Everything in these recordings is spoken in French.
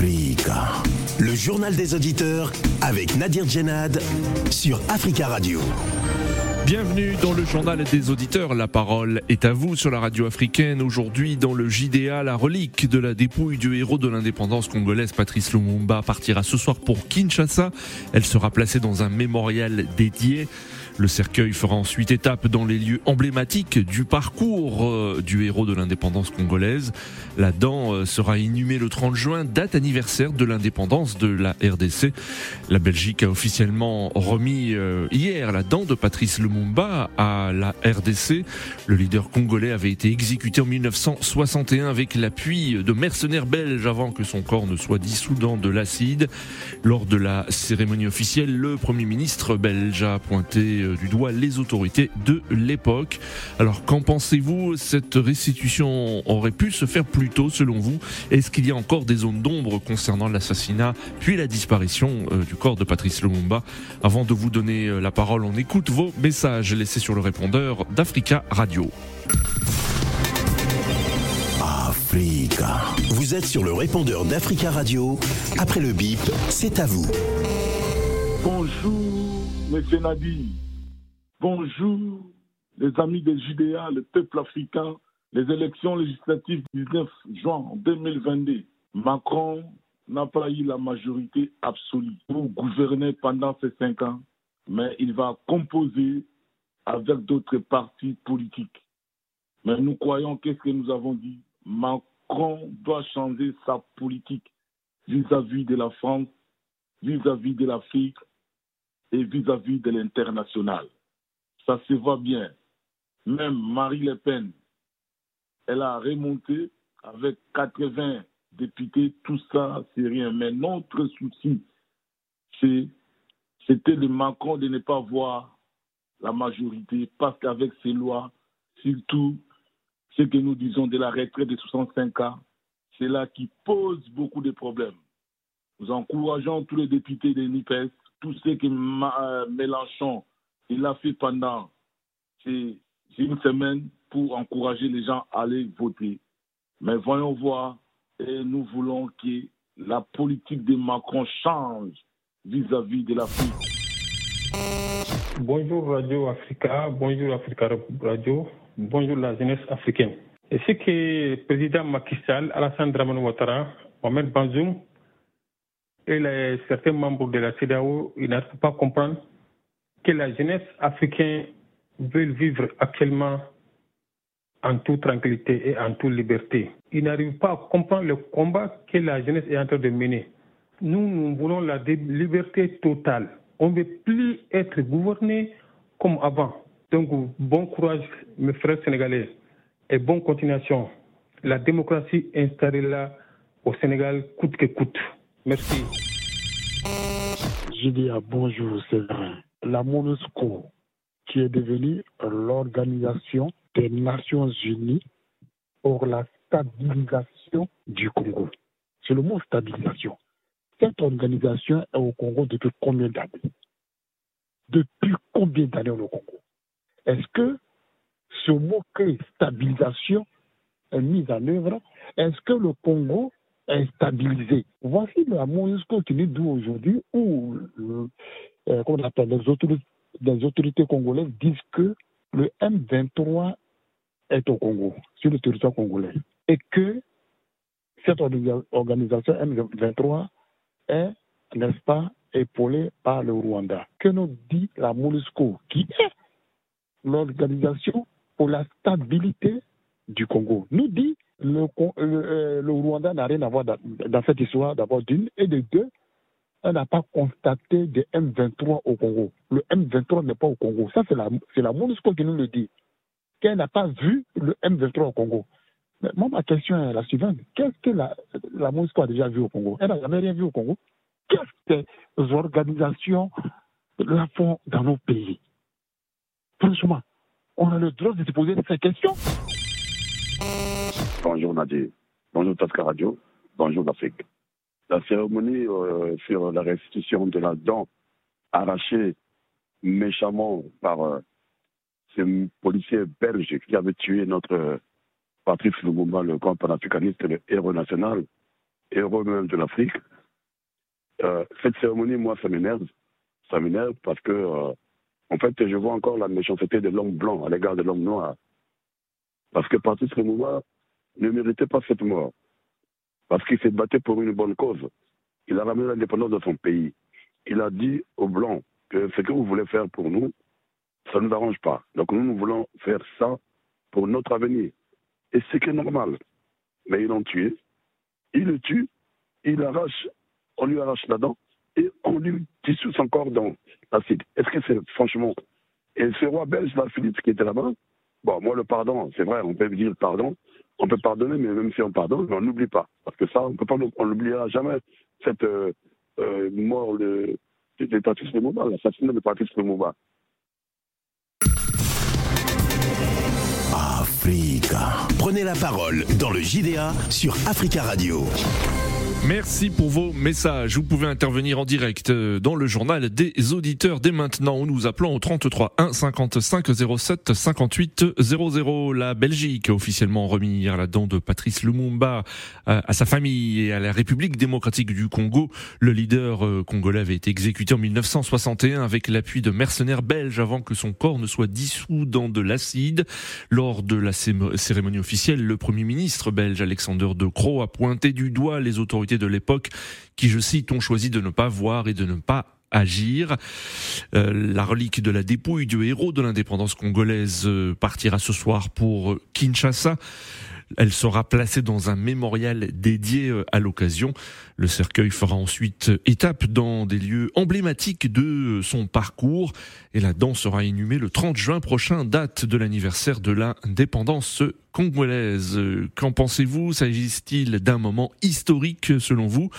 Le journal des auditeurs avec Nadir Djenad sur Africa Radio. Bienvenue dans le journal des auditeurs. La parole est à vous sur la radio africaine. Aujourd'hui, dans le JDA, la relique de la dépouille du héros de l'indépendance congolaise, Patrice Lumumba, partira ce soir pour Kinshasa. Elle sera placée dans un mémorial dédié. Le cercueil fera ensuite étape dans les lieux emblématiques du parcours euh, du héros de l'indépendance congolaise. La dent euh, sera inhumée le 30 juin, date anniversaire de l'indépendance de la RDC. La Belgique a officiellement remis euh, hier la dent de Patrice Lumumba à la RDC. Le leader congolais avait été exécuté en 1961 avec l'appui de mercenaires belges avant que son corps ne soit dissous dans de l'acide. Lors de la cérémonie officielle, le premier ministre belge a pointé du doigt les autorités de l'époque. Alors qu'en pensez-vous? Cette restitution aurait pu se faire plus tôt selon vous? Est-ce qu'il y a encore des zones d'ombre concernant l'assassinat puis la disparition euh, du corps de Patrice Lumumba? Avant de vous donner euh, la parole, on écoute vos messages laissés sur le répondeur d'Africa Radio. Africa. Vous êtes sur le répondeur d'Africa Radio. Après le bip, c'est à vous. Bonjour, monsieur Nadi. Bonjour, les amis des JDA, le peuple africain, les élections législatives du 19 juin 2022. Macron n'a pas eu la majorité absolue pour gouverner pendant ces cinq ans, mais il va composer avec d'autres partis politiques. Mais nous croyons qu'est-ce que nous avons dit Macron doit changer sa politique vis-à-vis de la France, vis-à-vis de l'Afrique et vis-à-vis de l'international ça se voit bien. Même Marie Le Pen, elle a remonté avec 80 députés, tout ça, c'est rien. Mais notre souci, c'était de Macron de ne pas voir la majorité, parce qu'avec ces lois, surtout ce que nous disons de la retraite de 65 ans, c'est là qui pose beaucoup de problèmes. Nous encourageons tous les députés de NIPES, tous ceux que euh, Mélenchon il a fait pendant une semaine pour encourager les gens à aller voter. Mais voyons voir, nous voulons que la politique de Macron change vis-à-vis de l'Afrique. Bonjour Radio Africa, bonjour Africa Radio, bonjour la jeunesse africaine. Et ce que le président Macky Sall, Alassane Dramane Ouattara, Mohamed Banzoum et certains membres de la CEDAO, ils n'arrivent pas à comprendre que la jeunesse africaine veut vivre actuellement en toute tranquillité et en toute liberté. Ils n'arrivent pas à comprendre le combat que la jeunesse est en train de mener. Nous, nous voulons la liberté totale. On ne veut plus être gouverné comme avant. Donc, bon courage, mes frères sénégalais, et bonne continuation. La démocratie installée là au Sénégal coûte que coûte. Merci. À bonjour, vrai la MONUSCO, qui est devenue l'Organisation des Nations Unies pour la stabilisation du Congo. C'est le mot stabilisation. Cette organisation est au Congo depuis combien d'années? Depuis combien d'années au Congo? Est-ce que ce mot que stabilisation est mis en œuvre? Est-ce que le Congo est stabilisé? Voici la MONUSCO qui nous dit aujourd'hui où euh, on appelle, les autorités, autorités congolaises disent que le M23 est au Congo, sur le territoire congolais, et que cette organisation M23 est, n'est-ce pas, épaulée par le Rwanda. Que nous dit la MONUSCO, qui est l'organisation pour la stabilité du Congo, nous dit le, le, euh, le Rwanda n'a rien à voir dans, dans cette histoire, d'abord d'une, et de deux, on n'a pas constaté de M23 au Congo. Le M23 n'est pas au Congo. Ça, c'est la, la MONUSCO qui nous le dit. Qu'elle n'a pas vu le M23 au Congo. Mais moi, ma question est la suivante. Qu'est-ce que la, la MONUSCO a déjà vu au Congo? Elle n'a jamais rien vu au Congo. Qu'est-ce que les organisations la font dans nos pays? Franchement, on a le droit de se poser ces questions. Bonjour Nadir. Bonjour Tasca Radio. Bonjour l'Afrique la cérémonie euh, sur la restitution de la dent arrachée méchamment par euh, ce policier belge qui avait tué notre Patrice Lumumba, le grand panafricaniste, le héros national, héros même de l'Afrique. Euh, cette cérémonie, moi, ça m'énerve. Ça m'énerve parce que, euh, en fait, je vois encore la méchanceté de l'homme blanc à l'égard de l'homme noir. Parce que Patrice Lumumba ne méritait pas cette mort. Parce qu'il s'est battu pour une bonne cause. Il a ramené l'indépendance de son pays. Il a dit aux Blancs que ce que vous voulez faire pour nous, ça ne nous arrange pas. Donc nous, nous voulons faire ça pour notre avenir. Et c'est que normal. Mais ils l'ont tué. Il le tue, il arrache, on lui arrache la dent et on lui dissout son corps dans l'acide. Est-ce que c'est franchement. Et ce roi belge, là, Philippe, qui était là-bas, bon, moi, le pardon, c'est vrai, on peut dire le pardon, on peut pardonner, mais même si on pardonne, on n'oublie pas. Parce que ça, on peut pas, on n'oubliera jamais cette euh, euh, mort de, de, de Patrice Lumumba, l'assassinat de Patrice Lumumba. Africa. Prenez la parole dans le JDA sur Africa Radio. Merci pour vos messages. Vous pouvez intervenir en direct euh, dans le journal des auditeurs dès maintenant en nous appelant au 33 1 55 07 58 00. La Belgique a officiellement remis hier la dent de Patrice Lumumba euh, à sa famille et à la République démocratique du Congo. Le leader euh, congolais avait été exécuté en 1961 avec l'appui de mercenaires belges avant que son corps ne soit dissous dans de l'acide. Lors de la cérémonie officielle, le premier ministre belge Alexander De Croo a pointé du doigt les autorités de l'époque qui, je cite, ont choisi de ne pas voir et de ne pas agir. Euh, la relique de la dépouille du héros de l'indépendance congolaise euh, partira ce soir pour Kinshasa. Elle sera placée dans un mémorial dédié euh, à l'occasion. Le cercueil fera ensuite étape dans des lieux emblématiques de son parcours et la danse sera inhumée le 30 juin prochain, date de l'anniversaire de l'indépendance congolaise. Qu'en pensez-vous? S'agit-il d'un moment historique selon vous?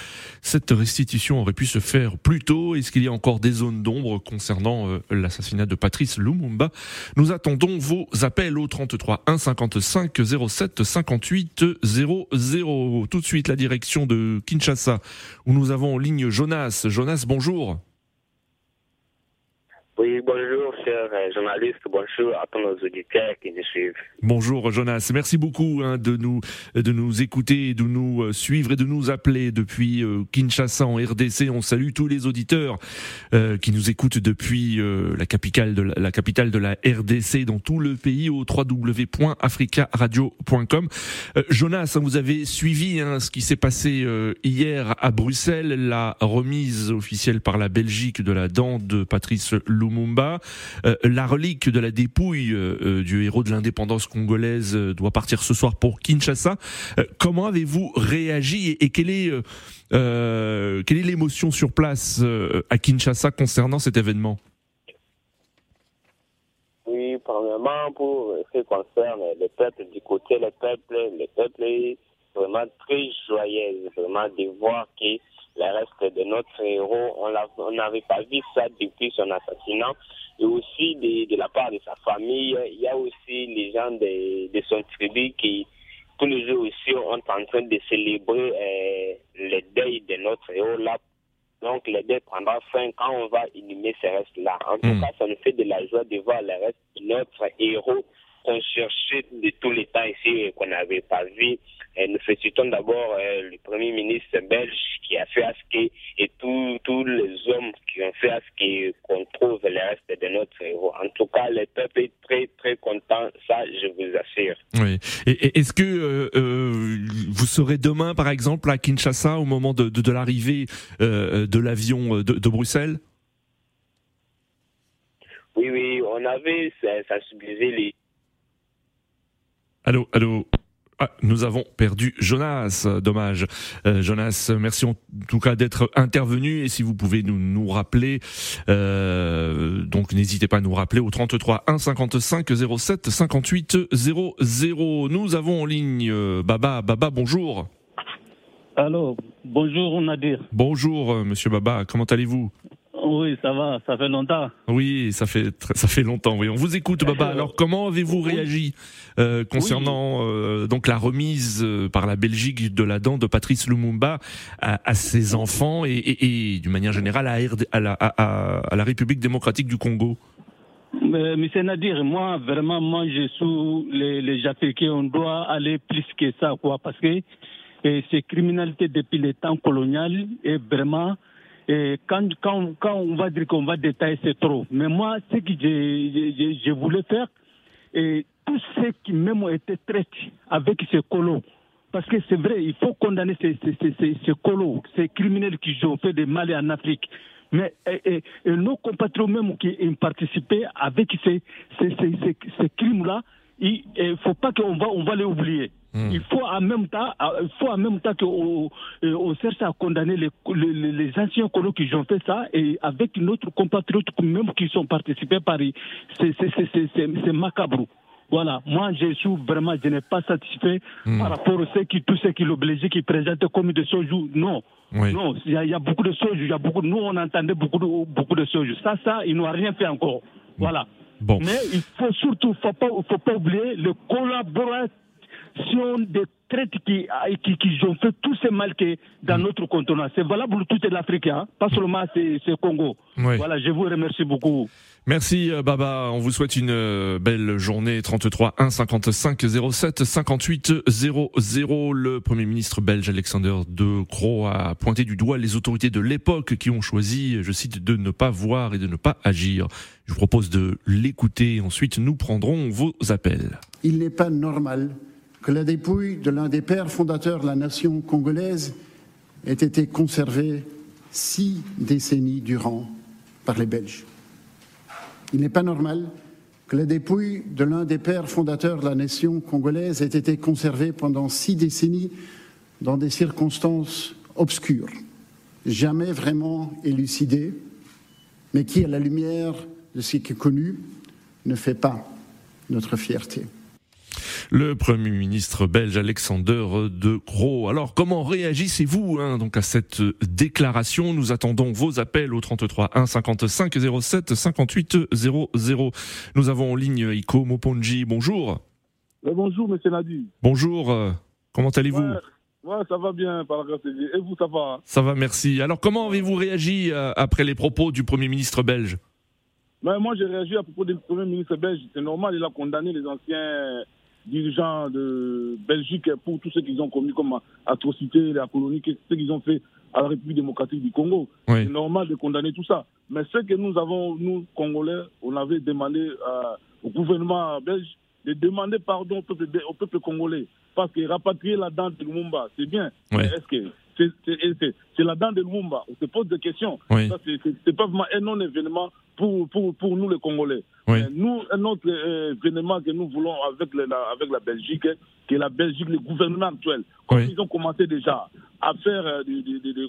Cette restitution aurait pu se faire plus tôt. Est-ce qu'il y a encore des zones d'ombre concernant euh, l'assassinat de Patrice Lumumba? Nous attendons vos appels au 33 1 55 07 58 00. Tout de suite la direction de Kinshasa où nous avons ligne Jonas. Jonas, bonjour. Oui, bonjour, cher euh, journaliste. Bonjour à tous nos auditeurs qui nous suivent. Bonjour, Jonas. Merci beaucoup hein, de nous de nous écouter, de nous euh, suivre et de nous appeler depuis euh, Kinshasa en RDC. On salue tous les auditeurs qui nous écoutent depuis la capitale de la, la, capitale de la RDC dans tout le pays au www.africaradio.com. Jonas, vous avez suivi hein, ce qui s'est passé hier à Bruxelles, la remise officielle par la Belgique de la dent de Patrice Lumumba Lumumba. Euh, la relique de la dépouille euh, euh, du héros de l'indépendance congolaise doit partir ce soir pour Kinshasa. comment avez-vous réagi et, quelle est quelle est l'émotion sur place à Kinshasa concernant cet événement? Oui, premièrement, pour ce qui concerne le peuple du côté, le peuple, le peuple est vraiment très joyeux, vraiment de voir que le reste de notre héros, on n'avait pas vu ça depuis son assassinat. Et aussi de, de, la part de sa famille, il y a aussi les gens de, de son tribu qui, tous les jours aussi, sont en train de célébrer euh, le deuil de notre héros là. Donc, le deuil prendra fin quand on va inhumer ces restes-là. En tout hmm. cas, ça nous fait de la joie de voir le reste de notre héros qu'on cherchait de tous les temps ici et qu'on n'avait pas vu. Et nous félicitons d'abord euh, le Premier ministre belge qui a fait à ce que, et tous les hommes qui ont fait à ce qu'on trouve le reste de notre héros. En tout cas, le peuple est très, très content, ça, je vous assure. Oui. Et, est-ce que euh, euh, vous serez demain, par exemple, à Kinshasa au moment de, de, l'arrivée de l'avion de, de Bruxelles? Oui, oui, on avait sensibilisé les Allô, allô. Ah, nous avons perdu Jonas, dommage. Euh, Jonas, merci en tout cas d'être intervenu et si vous pouvez nous, nous rappeler, euh, donc n'hésitez pas à nous rappeler au 33 1 55 07 58 00. Nous avons en ligne euh, Baba. Baba, bonjour. Allô, bonjour Nadir. Bonjour Monsieur Baba, comment allez-vous? Oui, ça va, ça fait longtemps. Oui, ça fait ça fait longtemps. Oui, on vous écoute, Baba. Alors, comment avez-vous réagi euh, concernant euh, donc la remise euh, par la Belgique de la dent de Patrice Lumumba à, ses enfants et, d'une manière générale à, la, à, la République démocratique du Congo? Mais, Monsieur Nadir, moi, vraiment, moi, je suis les, les Africains, on doit aller plus que ça, quoi, parce que et ces criminalités depuis les temps coloniaux est vraiment et quand, quand, quand on va dire qu'on va détailler, c'est trop. Mais moi, ce que je, je, voulais faire, et tous ceux qui même ont été traités avec ces colos, parce que c'est vrai, il faut condamner ces, ces, ces, ces, colos, ces criminels qui ont fait des mal en Afrique. Mais et, et, nos compatriotes même qui ont participé avec ces, ces crimes-là, il ne faut pas qu'on va, on va les oublier. Hmm. Il faut en même temps, euh, il faut en même temps qu'on euh, on cherche à condamner les, les, les anciens colons qui ont fait ça et avec notre compatriote même qui sont participés par c'est macabre. Voilà, moi je suis vraiment, je n'ai pas satisfait hmm. par rapport à ceux qui, tous ceux qui l'obligent, qui présentent comme des choses. Non, non, il y, a beaucoup de choses, il y a beaucoup, nous on entendait beaucoup de, beaucoup de choses. Ça, ça, ils n'ont rien fait encore. Voilà. Bon. Mais il faut surtout, faut pas, faut pas oublier le collaborateur des traites qui, qui, qui, ont fait tout ce mal que dans mm. notre continent. C'est valable pour toute l'Afrique, hein? pas seulement c'est Congo. Voilà, je vous remercie beaucoup. Merci euh, Baba, on vous souhaite une euh, belle journée 33 1 55 07 58 00. Le Premier ministre belge Alexander De Croo a pointé du doigt les autorités de l'époque qui ont choisi, je cite, de ne pas voir et de ne pas agir. Je vous propose de l'écouter, ensuite nous prendrons vos appels. Il n'est pas normal que la dépouille de l'un des pères fondateurs de la nation congolaise ait été conservée six décennies durant par les Belges. Il n'est pas normal que la dépouille de l'un des pères fondateurs de la nation congolaise ait été conservée pendant six décennies dans des circonstances obscures, jamais vraiment élucidées, mais qui, à la lumière de ce qui est connu, ne fait pas notre fierté le Premier ministre belge Alexander De Croo. Alors comment réagissez-vous hein, donc à cette déclaration? Nous attendons vos appels au 33 1 55 07 58 00. Nous avons en ligne Iko Moponji. Bonjour. bonjour Monsieur Nadi. Bonjour. Comment allez-vous? Ouais. ça va bien, par la Et vous, ça va Ça va, merci. Alors, comment avez-vous réagi euh, après les propos du Premier ministre belge? Ben, Moi, j'ai réagi à propos du Premier ministre belge. C'est normal, il a condamné les anciens dirigeants de Belgique pour tout ce qu'ils ont commis comme atrocité, la colonie, ce qu'ils ont fait à la République démocratique du Congo. C'est normal de condamner tout ça. Mais ce que nous avons, nous, Congolais, on avait demandé euh, au gouvernement belge de demander pardon au peuple, au peuple congolais. Parce que rapatrier la dent de Lumumba, c'est bien. Est-ce que c'est la dent de Lumumba? On se pose des questions. Ça, c'est pas vraiment un non-événement pour, pour, pour nous, les Congolais. Nous, un autre euh, événement que nous voulons avec, la, avec la Belgique, qui est la Belgique, le gouvernement actuel, comme ils ont commencé déjà à faire, euh,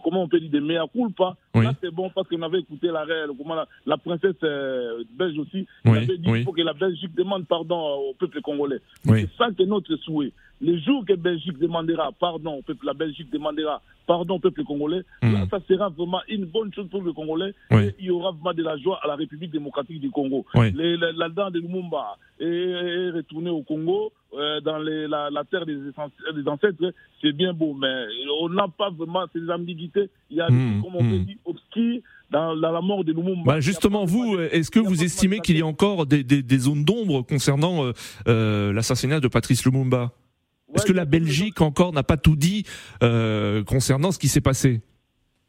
comment on peut dire, des meilleurs culpa, là c'est bon parce qu'on avait écouté la, la, la princesse euh, belge aussi, elle avait dit qu'il faut que la Belgique demande pardon au peuple congolais. C'est ça que notre souhait. Le jour que la Belgique demandera pardon au peuple, la Belgique demandera pardon au peuple congolais, hmm. là ça sera vraiment une bonne chose pour le Congolais et il y aura vraiment de la joie à la République démocratique du Congo. la, dent de Lumumba est, retournée au Congo, euh, dans la, terre des, ancêtres, c'est bien beau, mais on n'a pas vraiment ces ambiguïtés. Il y a, hmm. comme on peut hmm. dire, obscurs dans, la mort de Lumumba. Bah justement, vous, est-ce que vous estimez qu'il y a encore des, zones d'ombre concernant euh, euh, l'assassinat de Patrice Lumumba? Est-ce que la Belgique encore n'a pas tout dit concernant ce qui s'est passé?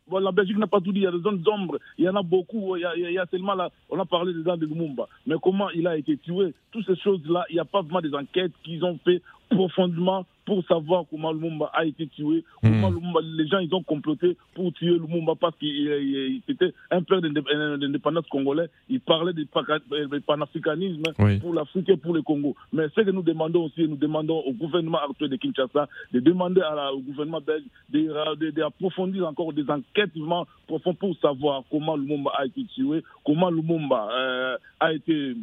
Bon, la Belgique n'a pas tout dit, il y a des zones d'ombre, il y en a beaucoup, il y a, il y a seulement là, on a parlé des gens de Lumumba, mais comment il a été tué, toutes ces choses-là, il n'y a pas vraiment des enquêtes qu'ils ont fait profondément pour savoir comment Lumumba a été tué, hmm. comment Lumumba, les gens ils ont comploté pour tuer Lumumba parce qu'il était un père d'indépendance congolais, il parlait du panafricanisme pour l'Afrique et pour le Congo. Mais ce que nous demandons aussi, nous demandons au gouvernement actuel de Kinshasa de demander à au gouvernement belge d'approfondir de, de, encore des enquêtes profondes pour savoir comment Lumumba a été tué, comment Lumumba euh, a été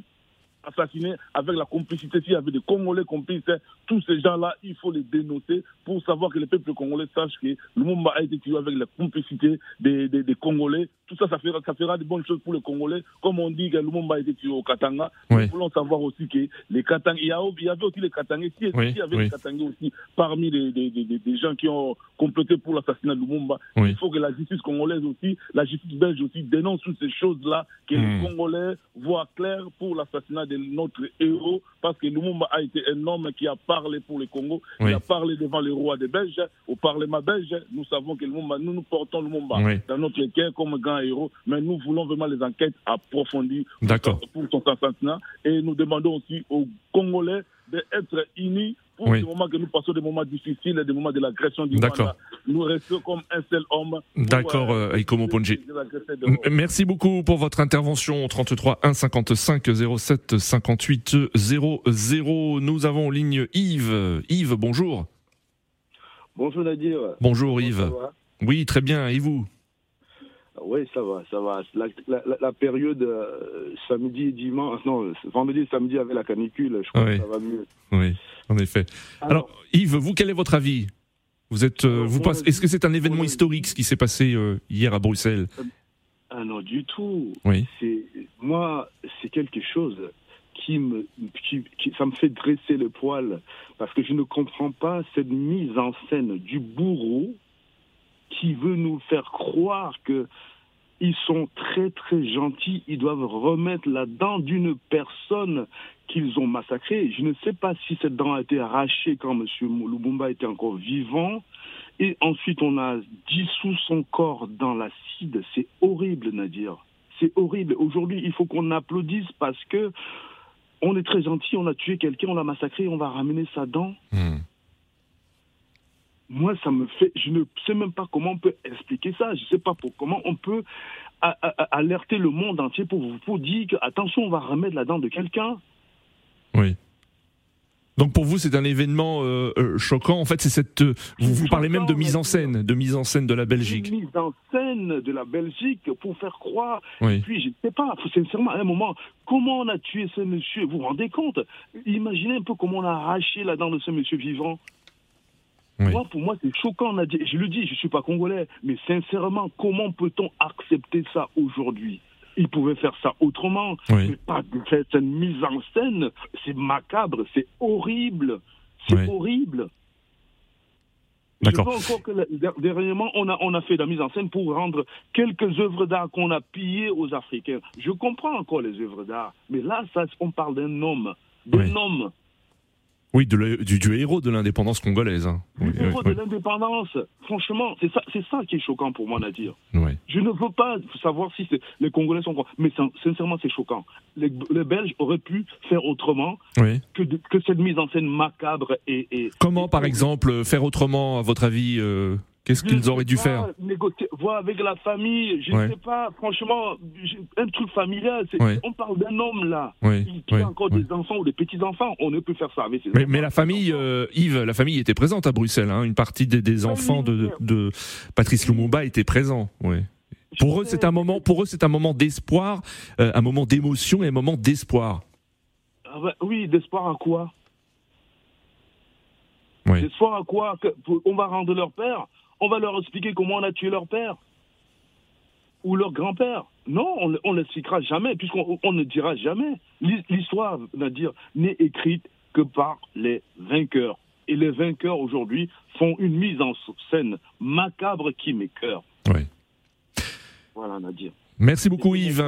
assassinés avec la complicité, s'il y avait des Congolais complices, tous ces gens-là, il faut les dénoncer pour savoir que le peuple congolais sache que Lumumba a été tué avec la complicité des, des, Congolais. Tout ça, ça fera, ça fera de bonnes choses pour les Congolais. Comme on dit que Lumumba a été tué au Katanga, nous voulons savoir aussi que les Katanga, il y, avait aussi les Katangais, s'il y avait les Katangais aussi parmi les, les, gens qui ont complété pour l'assassinat de Lumumba, il faut que la justice congolaise aussi, la justice belge aussi dénonce toutes ces choses-là, que les hmm. Congolais voient clair pour l'assassinat de de notre héros, parce que Lumumba a été un homme qui a parlé pour le Congo, qui a parlé devant le roi des Belges, au Parlement belge. Nous savons que Lumumba, nous nous portons Lumumba dans notre cœur comme grand héros, mais nous voulons vraiment les enquêtes approfondies pour son assassinat. Et nous demandons aussi aux Congolais d'être unis pour oui. moment que nous passons des moments difficiles, des moments de l'agression du Rwanda. Nous restons comme un seul homme. D'accord, euh, Ikomo Ponji. Merci beaucoup pour votre intervention. 33 1 55 07 58 00. Nous avons en ligne Yves. Yves, bonjour. Bonjour Nadir. Bonjour Yves. Oui, très bien. Et vous? Oui, ça va, ça va. La, période euh, samedi, dimanche, non, vendredi et samedi avec la canicule, je crois que ça va mieux. Oui, en effet. Alors, Yves, vous, quel est votre avis? Vous êtes, euh, vous Est-ce que c'est un événement historique ce qui s'est passé euh, hier à Bruxelles? Ah non, du tout. Oui. Moi, c'est quelque chose qui me, qui, ça me fait dresser le poil parce que je ne comprends pas cette mise en scène du bourreau qui veut nous faire croire que ils sont très très gentils, ils doivent remettre la dent d'une personne qu'ils ont massacrée. Je ne sais pas si cette dent a été arrachée quand M. Lubumba était encore vivant. Et ensuite, on a dissous son corps dans l'acide. C'est horrible, Nadir. C'est horrible. Aujourd'hui, il faut qu'on applaudisse parce que on est très gentil, on a tué quelqu'un, on l'a massacré, on va ramener sa dent. Hmm moi, ça me fait. Je ne sais même pas comment on peut expliquer ça. Je ne sais pas pour, comment on peut alerter le monde entier pour, pour dire que, attention, on va remettre la dent de quelqu'un. Oui. Donc pour vous, c'est un événement euh, euh, choquant. En fait, c'est cette. Euh, vous, vous parlez même de mise en scène, de mise en scène de la Belgique. Une mise en scène de la Belgique pour faire croire. Oui. Puis, je ne sais pas. Sincèrement, à un moment, comment on a tué ce monsieur? Vous vous rendez compte? Imaginez un peu comment on a arraché la dent de ce monsieur vivant. Moi, pour moi, c'est choquant. Je le dis, je ne suis pas congolais, mais sincèrement, comment peut-on accepter ça aujourd'hui? Ils pouvaient faire ça autrement, mais pas cette mise en scène. C'est macabre, c'est horrible, c'est horrible. D'accord. encore que dernièrement, on a, on a fait la mise en scène pour rendre quelques œuvres d'art qu'on a pillées aux Africains. Je comprends encore les œuvres d'art, mais là, ça, on parle d'un homme, d'un homme oui, du, héros de l'indépendance congolaise. Hein. Du héros de l'indépendance. Franchement, c'est ça, c'est ça qui est choquant pour moi, Nadir. Je ne veux pas savoir si les Congolais sont... Mais sincèrement, c'est choquant. Les, Belges auraient pu faire autrement que, que, cette mise en scène macabre et... Comment, par exemple, faire autrement, à votre avis euh, Qu'est-ce qu'ils auraient dû faire Négocier, voir avec la famille, je ne sais pas, franchement, un truc familial. On parle d'un homme là, qui a encore des enfants ou des petits-enfants, on ne peut faire ça. Mais, mais, la famille, euh, Yves, la famille était présente à Bruxelles, hein. une partie des, enfants de, de, Patrice Lumumba était présent. Pour eux, c'est un moment, pour eux, c'est un moment d'espoir, euh, un moment d'émotion et un moment d'espoir. Ah bah oui, d'espoir à quoi? D'espoir à quoi? On va rendre leur père? On va leur expliquer comment on a tué leur père ou leur grand-père. Non, on ne l'expliquera jamais, puisqu'on ne dira jamais. L'histoire, n'est écrite que par les vainqueurs. Et les vainqueurs, aujourd'hui, font une mise en scène macabre qui m'écœure. Oui. Voilà, Nadir. Merci beaucoup, Yves.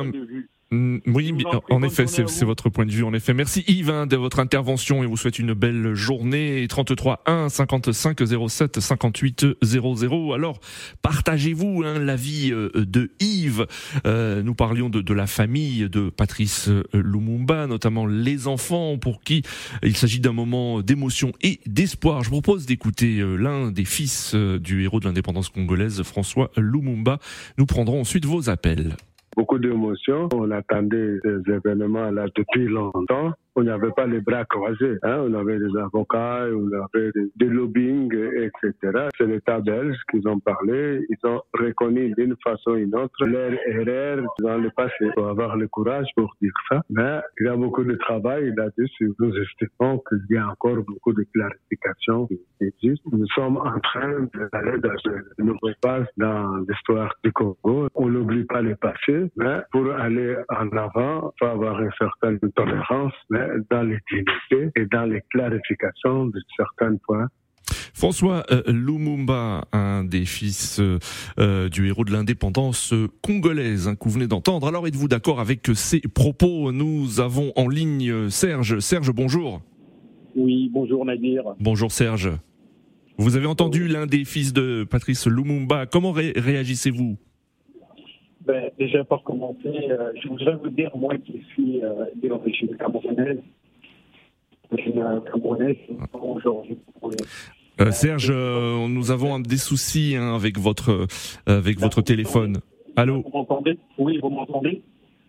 Mm, oui, en effet, c'est votre point de vue. En effet, merci Yves hein, de votre intervention et vous souhaite une belle journée. 33 1 55 07 58 00. Alors, partagez-vous hein, l'avis euh, de Yves. Euh, nous parlions de, de, la famille de Patrice euh, Lumumba, notamment les enfants pour qui il s'agit d'un moment d'émotion et d'espoir. Je vous propose d'écouter l'un des fils du héros de l'indépendance congolaise, François Lumumba. Nous prendrons ensuite vos appels beaucoup d'émotions. On attendait ces événements-là depuis longtemps on n'avait pas les bras croisés. Hein. On avait des avocats, on avait des, lobbying, etc. C'est l'État belge qu'ils ont parlé. Ils ont reconnu d'une façon ou d'une autre leur erreur dans le passé. Il faut avoir le courage pour dire ça. Mais il y a beaucoup de travail là-dessus. Nous estimons qu'il y a encore beaucoup de clarifications qui existent. Nous sommes en train d'aller dans une nouvelle phase dans l'histoire du Congo. On n'oublie pas le passé, mais pour aller en avant, il faut avoir une certaine tolérance, dans les et dans les clarifications de certains points François euh, Lumumba, un des fils euh, du héros de l'indépendance congolaise hein, que vous venez d'entendre. Alors êtes-vous d'accord avec ces propos? Nous avons en ligne Serge. Serge, bonjour. Oui, bonjour Nadir. Bonjour Serge. Vous avez entendu l'un des fils de Patrice Lumumba. Comment réagissez-vous? Ben, Déjà, pour commencer, euh, je voudrais vous dire, moi qui suis euh, d'origine camerounaise, camerounaise, aujourd'hui. Euh, Serge, euh, nous avons des soucis hein, avec votre avec votre téléphone. Allô? Vous m'entendez? Oui, vous m'entendez?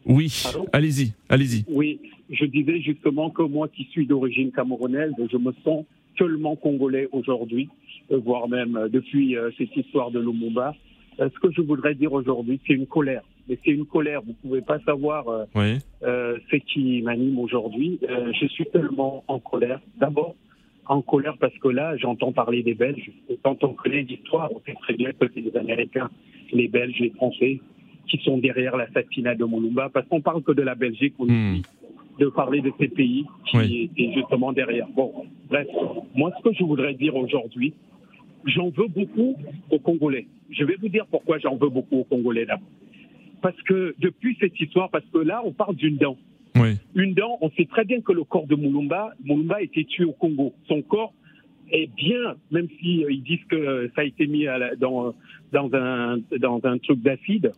Oui, allez-y, allez-y. Oui, je disais justement que moi qui suis d'origine camerounaise, je me sens tellement congolais aujourd'hui, euh, voire même euh, depuis euh, cette histoire de Lumumba. Ce que je voudrais dire aujourd'hui, c'est une colère. Mais c'est une colère. Vous pouvez pas savoir oui. ce qui m'anime aujourd'hui. je suis tellement en colère. D'abord, en colère parce que là, j'entends parler des Belges. Quand on connaît l'histoire, on sait très bien que c'est les Américains, les Belges, les Français qui sont derrière l'assassinat de Mulumba. Parce qu'on parle que de la Belgique, on hmm de parler de ces pays qui est justement derrière. Bon, bref, moi ce que je voudrais dire aujourd'hui, j'en veux beaucoup aux Congolais. Je vais vous dire pourquoi j'en veux beaucoup aux Congolais là. Parce que depuis cette histoire, parce que là on parle d'une dent. Une dent, on sait très bien que le corps de Mulumba, Mulumba a été tué au Congo. Son corps est bien, même si euh, ils disent que ça a été mis à dans dans un dans un truc d'acide.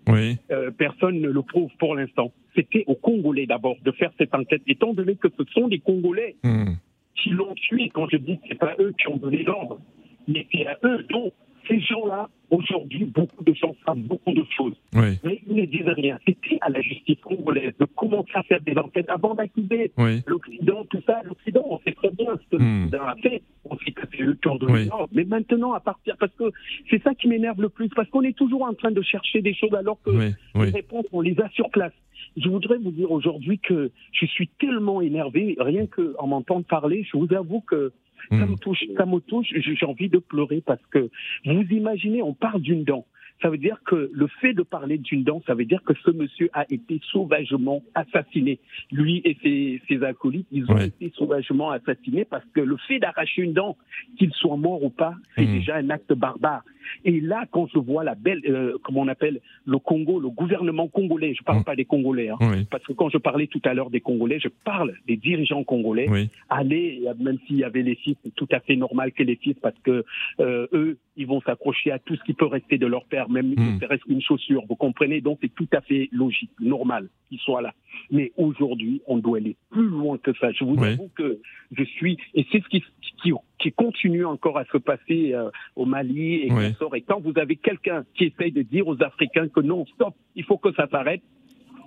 Euh, personne ne le prouve pour l'instant. C'était aux Congolais d'abord de faire cette enquête, étant donné que ce sont des Congolais hmm. qui l'ont tué. Quand je dis que c'est pas eux qui ont donné l'ordre, mais c'est à eux. Donc ces gens-là, aujourd'hui, beaucoup de gens savent beaucoup de choses. Mais ils ne disent rien. C'était à la justice congolaise de commencer à faire des enquêtes avant d'accuser l'Occident, tout ça? L'Occident, on sait très bien ce que hmm. l'Occident a fait. On sait que c'est eux qui ont donné l'ordre. Mais maintenant, à partir, parce que c'est ça qui m'énerve le plus, parce qu'on est toujours en train de chercher des choses alors que les réponses, on les a sur place. Je voudrais vous dire aujourd'hui que je suis tellement énervé, rien qu'en m'entendant parler, je vous avoue que ça me hmm. touche, ça me touche. J'ai envie de pleurer parce que vous imaginez, on parle d'une dent. Ça veut dire que le fait de parler d'une dent, ça veut dire que ce monsieur a été sauvagement assassiné. Lui et ses, ses acolytes, ils ont été sauvagement assassinés parce que le fait d'arracher une dent, qu'il soit mort ou pas, c'est hmm. déjà un acte barbare. Et là, quand je vois la belle, euh, comment on appelle le Congo, le gouvernement congolais, je parle hmm. pas des Congolais, hein, parce que quand je parlais tout à l'heure des Congolais, je parle des dirigeants congolais. Aller, même s'il y avait les fils, c'est tout à fait normal que les fils, parce que euh, eux, ils vont s'accrocher à tout ce qui peut rester de leur père, même reste une chaussure. Vous comprenez? Donc c'est tout à fait logique, normal qu'ils soient là. Mais aujourd'hui, on doit aller plus loin que ça. Je vous avoue que je suis, et c'est ce qui, qui, qui, continue encore à se passer euh, au Mali et Et quand vous avez quelqu'un qui essaye de dire aux Africains que non, stop, il faut que ça s'arrête,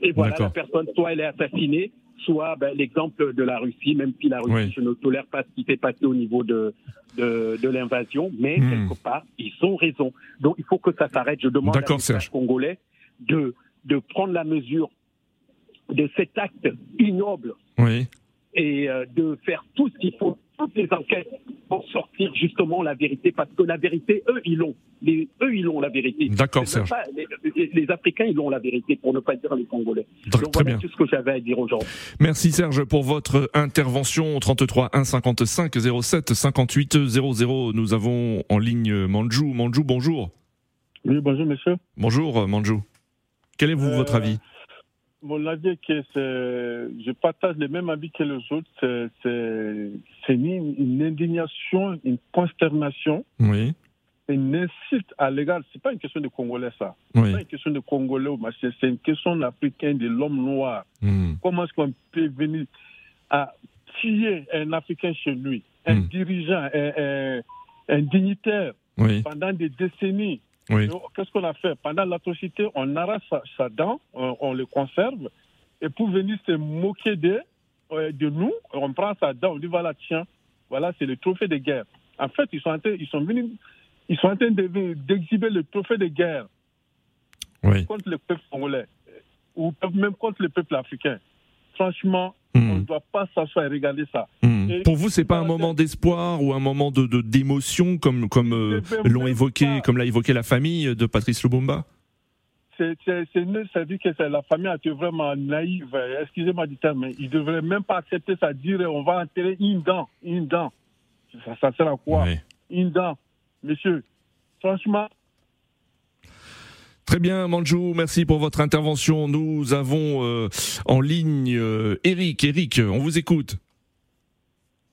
et voilà, la personne, soit elle est assassinée, soit ben, l'exemple de la Russie, même si la Russie, je ne tolère pas ce qui s'est passé au niveau de, de, de l'invasion, mais hmm. quelque part, ils ont raison. Donc il faut que ça s'arrête. Je demande aux Congolais de, de prendre la mesure de cet acte ignoble oui. et euh, de faire tout ce qu'il faut, toutes les enquêtes pour sortir justement la vérité, parce que la vérité, eux, ils l'ont. eux, ils ont la vérité. D'accord, Serge. les, Africains, ils ont la vérité, pour ne pas dire les Congolais. Donc très voilà bien. tout ce que j'avais à dire aujourd'hui. Merci Serge pour votre intervention. 33 1 55 07 58 00. Nous avons en ligne Manjou. Manjou, bonjour. Oui, bonjour monsieur. Bonjour Manjou. Quel est vous, euh, votre avis? Mon avis que je partage le même avis que les autres. C'est une, une indignation, une consternation. Oui. Une insulte à l'égard. C'est pas une question de Congolais, ça. C'est pas une question de Congolais c'est une question africaine de l'homme noir. Hmm. Comment est-ce qu'on peut venir à tuer un Africain chez lui, un hmm. dirigeant, un, un, dignitaire, pendant des décennies Qu'est-ce qu'on a fait? Pendant l'atrocité, on arrache sa, dent, on, le conserve, et pour venir se moquer de, euh, de nous, on prend sa dent, on dit voilà, tiens, voilà, c'est le trophée de guerre. En fait, ils sont en train, ils sont venus, ils sont en train d'exhiber le trophée de guerre contre le peuple congolais, ou même contre le peuple africain. Franchement, hmm. on ne doit pas s'asseoir et regarder ça. Hmm. Pour vous, c'est pas un moment d'espoir ou un moment de d'émotion comme comme euh, l'ont évoqué, comme l'a évoqué la famille de Patrice Lubumba? C'est ça dit que la famille a été vraiment naïve. Excusez-moi du terme, mais ils ne devraient même pas accepter ça, dire on va enterrer une dent, une dent. Ça, sert à quoi? Inda, monsieur. Franchement, Très bien, Manjou, merci pour votre intervention. Nous avons euh, en ligne euh, Eric. Eric, on vous écoute.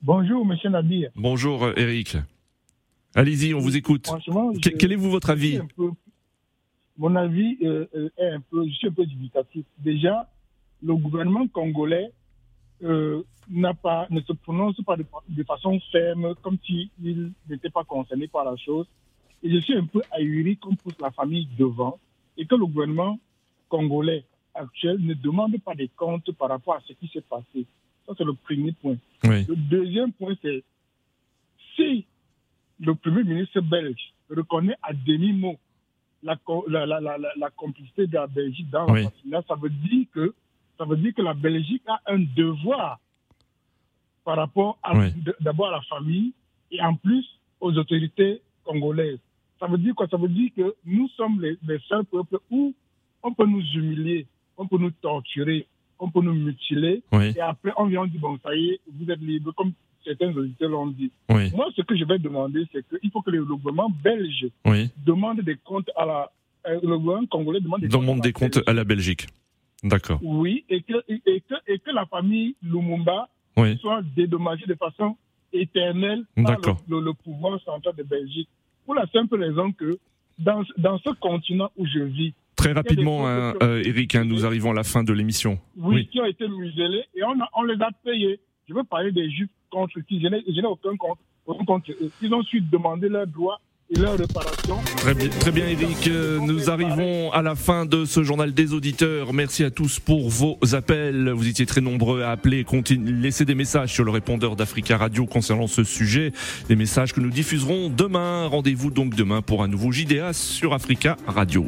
Bonjour, monsieur Nadir. Bonjour, Eric. Allez-y, on vous écoute. quel est vous votre avis Mon avis euh, est un peu, je suis un peu dubitatif. Déjà, le gouvernement congolais n'a pas, ne se prononce pas de, de façon ferme, comme s'il n'était pas concerné par la chose. Et je suis un peu ahuri qu'on pousse la famille devant et que le gouvernement congolais actuel ne demande pas des comptes par rapport à ce qui s'est passé. Ça, c'est le premier point. Le deuxième point, c'est si le Premier ministre belge reconnaît à demi-mot la, la, complicité de la Belgique dans ça veut dire que ça veut dire que la Belgique a un devoir par rapport d'abord à la famille et en plus aux autorités congolaises. Ça veut dire quoi? Ça veut dire que nous sommes les, seuls peuples où on peut nous humilier, on peut nous torturer, on peut nous mutiler. Et après, on vient, on dit, bon, ça y est, vous êtes libre, comme certains auditeurs l'ont dit. Moi, ce que je vais demander, c'est qu'il faut que le gouvernement belge demande des comptes à la. Euh, le gouvernement congolais demande des, comptes, des comptes à la Belgique. D'accord. Oui, et que, et, que, et que la famille Lumumba soit dédommagée de façon éternelle par le, le pouvoir central de Belgique pour la simple raison que dans, dans ce continent où je vis, Très rapidement, hein, euh, Eric, hein, nous arrivons à la fin de l'émission. Oui, qui ont été muselés et on, on les a payés. Je veux parler des juifs contre qui je n'ai aucun compte. Contre Ils ont su demander leurs droits Très bien, très bien Eric, euh, nous arrivons à la fin de ce journal des auditeurs. Merci à tous pour vos appels. Vous étiez très nombreux à appeler, laisser des messages sur le répondeur d'Africa Radio concernant ce sujet. Des messages que nous diffuserons demain. Rendez-vous donc demain pour un nouveau JDA sur Africa Radio.